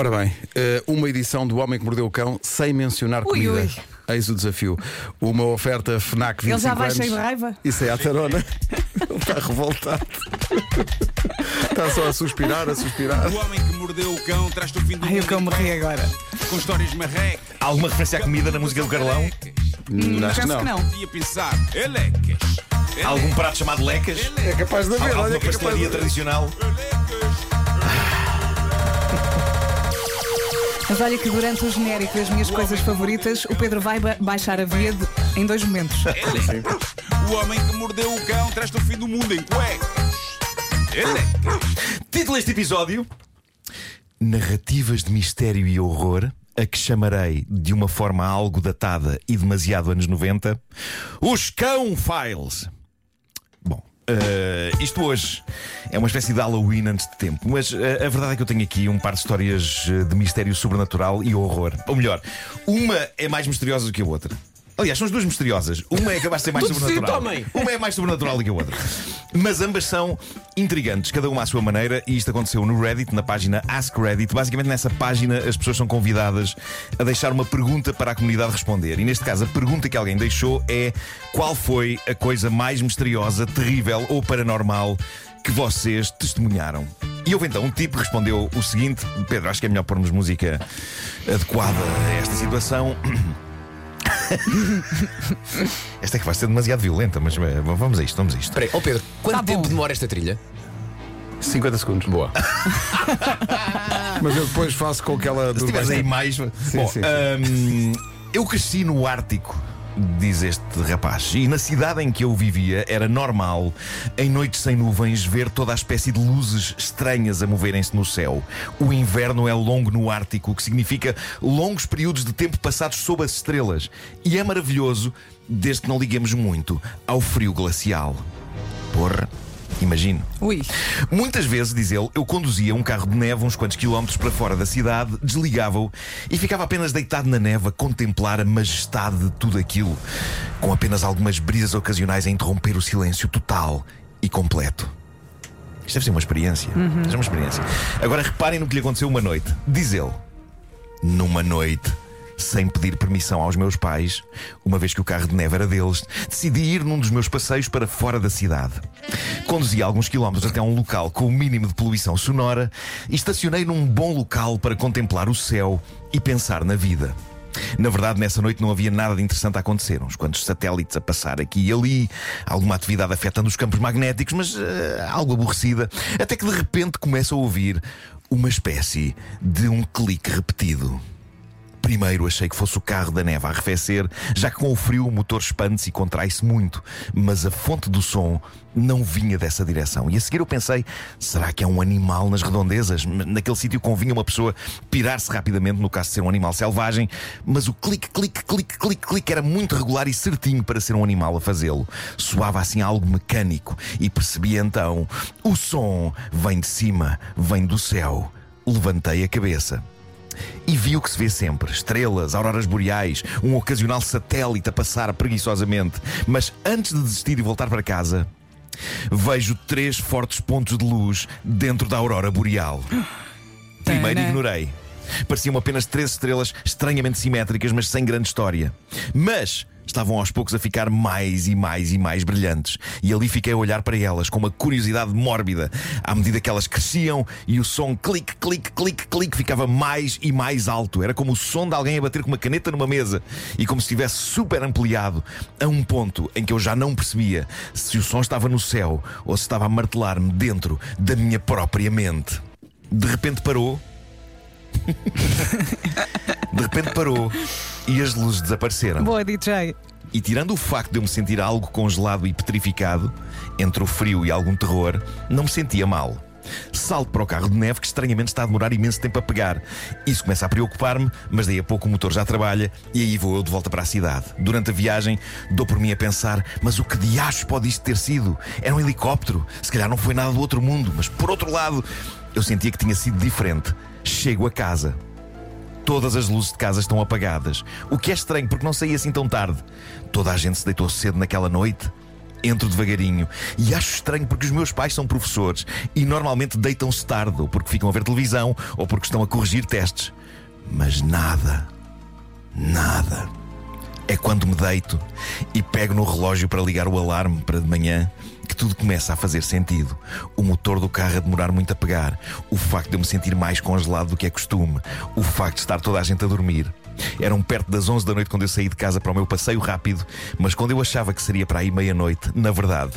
Ora bem, eh, uma edição do Homem que Mordeu o Cão sem mencionar Ui, comida. ui. Eis o desafio. Uma oferta FNAC 25 Ele já vai anos. cheio de raiva? Isso é a tarona. Ele está revoltado. está só a suspirar, a suspirar. O homem que mordeu o cão traz-te o fim do Ai, o cão morri agora. Com histórias marrecas. Há alguma referência à comida na música do Carlão? Hum, acho que Penso não. que não. Ia pensar, elecas. Há algum prato chamado lecas? É capaz de haver, alguma é pastelaria tradicional? Mas olha que durante o genérico das minhas coisas favoritas, o Pedro vai ba- baixar a via de- em dois momentos. O homem que mordeu o cão traz-te o fim do mundo em cuecas. Elecas. Título deste episódio: Narrativas de mistério e horror. A que chamarei, de uma forma algo datada e demasiado anos 90, os Cão Files. Eh, isto hoje é uma espécie de Halloween antes de tempo, mas eh, a verdade é que eu tenho aqui um par de histórias eh, de mistério sobrenatural e horror. Ou melhor, uma é mais misteriosa do que a outra. Aliás, são as duas misteriosas. Uma é capaz de ser mais Tudo sobrenatural. sim, tomem. Uma é mais sobrenatural do que a outra. Mas ambas são intrigantes, cada uma à sua maneira, e isto aconteceu no Reddit, na página Ask Reddit. Basicamente, nessa página, as pessoas são convidadas a deixar uma pergunta para a comunidade responder. E neste caso, a pergunta que alguém deixou é: qual foi a coisa mais misteriosa, terrível ou paranormal que vocês testemunharam? E houve então um tipo que respondeu o seguinte: Pedro, acho que é melhor pormos música adequada a esta situação. Esta é que vai ser demasiado violenta, mas eh, vamos a isto, vamos a isto. Espera aí, ó Pedro, quanto Tá bom. tempo demora esta trilha? 50 segundos. Boa. Mas eu depois faço com aquela do. Se tiveres aí mais. Bom, sim, sim. hum, eu cresci no Ártico. Diz este rapaz, e na cidade em que eu vivia era normal, em noites sem nuvens, ver toda a espécie de luzes estranhas a moverem-se no céu. O inverno é longo no Ártico, o que significa longos períodos de tempo passados sob as estrelas. E é maravilhoso, desde que não liguemos muito ao frio glacial. Porra, imagino. Ui. Muitas vezes, diz ele, eu conduzia um carro de neve uns quantos quilómetros para fora da cidade, desligava-o e ficava apenas deitado na neve a contemplar a majestade de tudo aquilo, com apenas algumas brisas ocasionais a interromper o silêncio total e completo. Isto deve ser uma experiência. Deve ser uma experiência. Agora reparem no que lhe aconteceu uma noite. Diz ele, numa noite. Sem pedir permissão aos meus pais, uma vez que o carro de neve era deles, decidi ir num dos meus passeios para fora da cidade. Conduzi alguns quilómetros até um local com o mínimo de poluição sonora e estacionei num bom local para contemplar o céu e pensar na vida. Na verdade, nessa noite não havia nada de interessante a acontecer. Uns quantos satélites a passar aqui e ali, alguma atividade afetando os campos magnéticos, mas eh, algo aborrecida. Até que de repente começo a ouvir uma espécie de um clique repetido. Primeiro achei que fosse o carro da neve a arrefecer, já que com o frio o motor expande-se e contrai-se muito, mas a fonte do som não vinha dessa direção. E a seguir eu pensei: será que é um animal nas redondezas? Naquele sítio convinha uma pessoa pirar-se rapidamente, no caso de ser um animal selvagem, mas o clique, clique, clique, clique, clique era muito regular e certinho para ser um animal a fazê-lo. Soava assim algo mecânico e percebi então: o som vem de cima, vem do céu. Levantei a cabeça e vi o que se vê sempre: estrelas, auroras boreais, um ocasional satélite a passar preguiçosamente. Mas antes de desistir e voltar para casa, vejo três fortes pontos de luz dentro da aurora boreal. Primeiro Tana. ignorei. Pareciam apenas três estrelas estranhamente simétricas, mas sem grande história. Mas estavam aos poucos a ficar mais e mais e mais brilhantes. E ali fiquei a olhar para elas com uma curiosidade mórbida, à medida que elas cresciam e o som clique, clique, clique, clique ficava mais e mais alto. Era como o som de alguém a bater com uma caneta numa mesa e como se estivesse super ampliado a um ponto em que eu já não percebia se o som estava no céu ou se estava a martelar-me dentro da minha própria mente. De repente parou de repente parou e as luzes desapareceram. Boa, DJ. E tirando o facto de eu me sentir algo congelado e petrificado, entre o frio e algum terror, não me sentia mal. Salto para o carro de neve que estranhamente está a demorar imenso tempo a pegar. Isso começa a preocupar-me, mas daí a pouco o motor já trabalha e aí vou eu de volta para a cidade. Durante a viagem, dou por mim a pensar: mas o que diachos pode isto ter sido? Era um helicóptero? Se calhar não foi nada do outro mundo, mas por outro lado, eu sentia que tinha sido diferente. Chego a casa. Todas as luzes de casa estão apagadas. O que é estranho, porque não saí assim tão tarde. Toda a gente se deitou cedo naquela noite. Entro devagarinho e acho estranho porque os meus pais são professores e normalmente deitam-se tarde, ou porque ficam a ver televisão, ou porque estão a corrigir testes. Mas nada, nada. É quando me deito e pego no relógio para ligar o alarme para de manhã que tudo começa a fazer sentido. O motor do carro a demorar muito a pegar, o facto de eu me sentir mais congelado do que é costume, o facto de estar toda a gente a dormir. Eram perto das 11 da noite quando eu saí de casa para o meu passeio rápido, mas quando eu achava que seria para aí meia-noite, na verdade,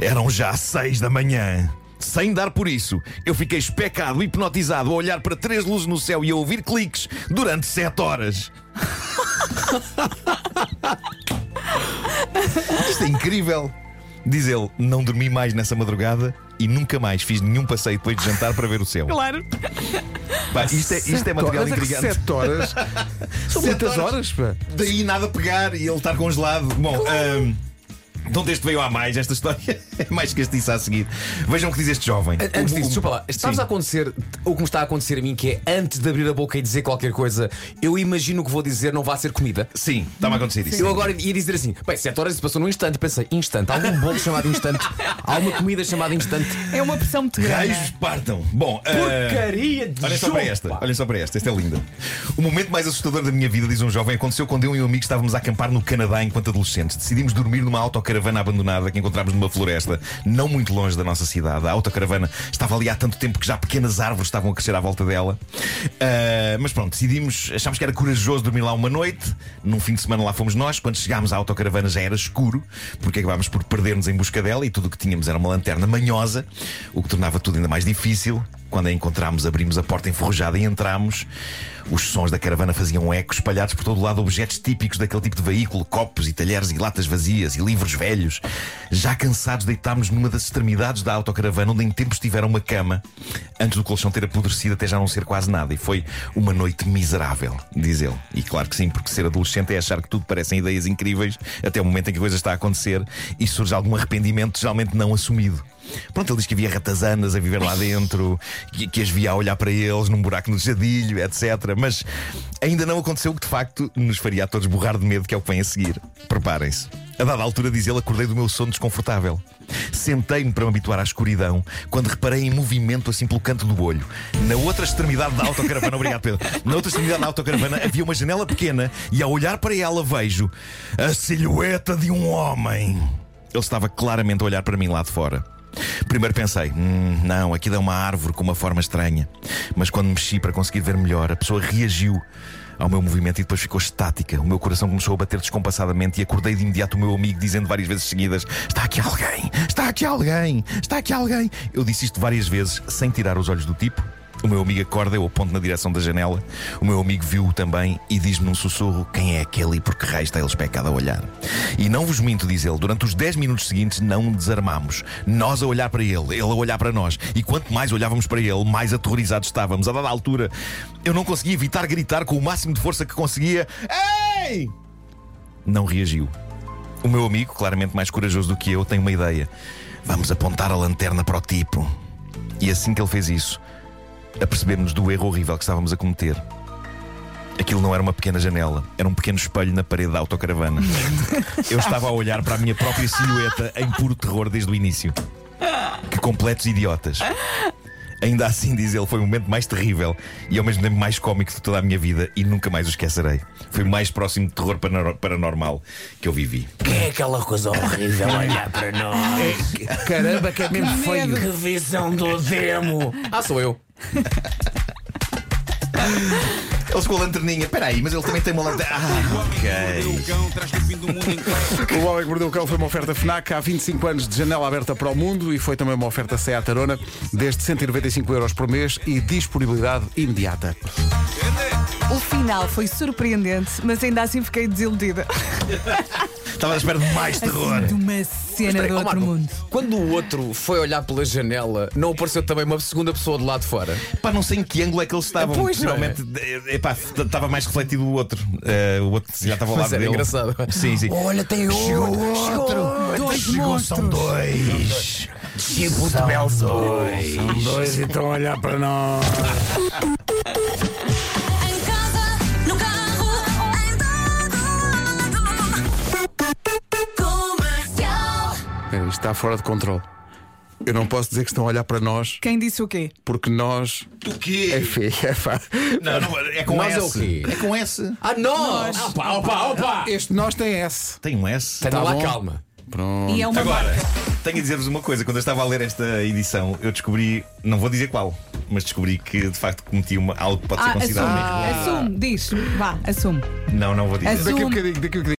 eram já 6 da manhã. Sem dar por isso, eu fiquei especado, hipnotizado a olhar para três luzes no céu e a ouvir cliques durante sete horas. Isto é incrível. Diz ele, não dormi mais nessa madrugada e nunca mais fiz nenhum passeio depois de jantar para ver o céu. Claro. Pá, isto, é, isto é material Mas é intrigante. Sete horas. São Sete muitas horas, pá. Daí nada a pegar e ele estar congelado. Bom, ahm, de onde este veio a mais, esta história é mais castiça a seguir. Vejam o que diz este jovem. Antes disso, o- desculpa lá, está-vos Sim. a acontecer o que me está a acontecer a mim, que é antes de abrir a boca e dizer qualquer coisa, eu imagino que vou dizer não vai ser comida. Sim, está-me a acontecer isso. Eu agora ia dizer assim, bem, 7 horas se passou num instante, pensei, instante, há algum bolo chamado instante, há uma comida chamada instante. É uma pressão muito grande. Raios partam. Bom, ah, Porcaria de Olhem só para esta, olhem só para esta, esta é linda. O momento mais assustador da minha vida, diz um jovem, aconteceu quando eu e um amigo estávamos a acampar no Canadá enquanto adolescentes. Decidimos dormir numa autocaravana abandonada que encontramos numa floresta, não muito longe da nossa cidade. A autocaravana estava ali há tanto tempo que já pequenas árvores estavam a crescer à volta dela. Ah, mas pronto, decidimos, achámos que era corajoso dormir lá uma noite. Num fim de semana lá fomos nós. Quando chegámos à autocaravana já era escuro, porque acabámos por perder-nos em busca dela e tudo o que tínhamos era uma lanterna manhosa, o que tornava tudo ainda mais difícil. Quando a encontramos, abrimos a porta enferrujada e entramos. Os sons da caravana faziam eco, espalhados por todo o lado, objetos típicos daquele tipo de veículo: copos e talheres e latas vazias e livros velhos. Já cansados, deitámos numa das extremidades da autocaravana, onde em tempos tiveram uma cama, antes do colchão ter apodrecido até já não ser quase nada. E foi uma noite miserável, diz ele. E claro que sim, porque ser adolescente é achar que tudo parecem ideias incríveis, até o momento em que a coisa está a acontecer e surge algum arrependimento, geralmente não assumido. Pronto, ele diz que havia ratazanas a viver lá dentro, que, que as via a olhar para eles num buraco no jadilho, etc. Mas ainda não aconteceu o que de facto nos faria a todos borrar de medo, que é o que vem a seguir. Preparem-se. A dada altura, diz ele, acordei do meu sono desconfortável. Sentei-me para me habituar à escuridão quando reparei em movimento assim pelo canto do olho. Na outra extremidade da autocaravana, obrigado Pedro, na outra extremidade da autocaravana havia uma janela pequena e ao olhar para ela vejo a silhueta de um homem. Ele estava claramente a olhar para mim lá de fora. Primeiro pensei, "Hum, não, aquilo é uma árvore com uma forma estranha. Mas quando mexi para conseguir ver melhor, a pessoa reagiu ao meu movimento e depois ficou estática. O meu coração começou a bater descompassadamente e acordei de imediato o meu amigo dizendo várias vezes seguidas: Está aqui alguém, está aqui alguém, está aqui alguém. Eu disse isto várias vezes sem tirar os olhos do tipo. O meu amigo acorda, eu aponto na direção da janela. O meu amigo viu-o também e diz-me num sussurro quem é aquele e por que raio está ele especado a olhar. E não vos minto, diz ele, durante os 10 minutos seguintes não desarmámos. Nós a olhar para ele, ele a olhar para nós. E quanto mais olhávamos para ele, mais aterrorizados estávamos. A dada altura, eu não conseguia evitar gritar com o máximo de força que conseguia: Ei! Não reagiu. O meu amigo, claramente mais corajoso do que eu, tem uma ideia. Vamos apontar a lanterna para o tipo. E assim que ele fez isso, apercebemos do erro horrível que estávamos a cometer. Aquilo não era uma pequena janela, era um pequeno espelho na parede da autocaravana. Eu estava a olhar para a minha própria silhueta em puro terror desde o início. Que completos idiotas. Ainda assim, diz ele, foi o momento mais terrível e ao mesmo tempo mais cómico de toda a minha vida e nunca mais o esquecerei. Foi o mais próximo de terror paranormal que eu vivi. Que é aquela coisa horrível olhar para nós? Caramba, que é mesmo feio. Que visão do demo! Ah, sou eu. Ele ficou a lanterninha. Espera aí, mas ele também tem uma lanterna. Ah, O ok. cão traz o fim do mundo em cuecas. O Homem que Mordeu o Cão foi uma oferta FNAC há 25 anos de janela aberta para o mundo e foi também uma oferta Seat Arona desde 195 euros por mês e disponibilidade imediata. O final foi surpreendente, mas ainda assim fiquei desiludida. Estava à espera de mais terror. Assim, de uma cena Espera aí, do ó, outro Marco, mundo. Quando o outro foi olhar pela janela, não apareceu também uma segunda pessoa do lado de fora? Pá, não sei em que ângulo é que eles estavam. Pois, não é? Possivelmente, eh, epá, estava mais refletido o outro. Eh, o outro já estava ao Mas lado era dele. engraçado. Sim, sim. Olha, tem outro! Dois Chegou, são monstros. dois. Tipo de Belzebub! São dois e estão a olhar para nós. está fora de controle. Eu não posso dizer que estão a olhar para nós Quem disse o quê? porque nós. O quê? É feio, é pá. Não, não, é com Nós é S. o quê? É com S. Ah, nós! Opa, opa, opa! Este nós tem S. Tem um S. Tenha Tá lá bom. calma. Pronto. E é uma Agora, marca. tenho a dizer-vos uma coisa. Quando eu estava a ler esta edição, eu descobri, não vou dizer qual, mas descobri que de facto cometi uma, algo que pode ser Ah, considerado um erro. Assume, diz. Vá, assume. Não, não vou dizer. Assume. Daqui a bocadinho, daqui a bocadinho.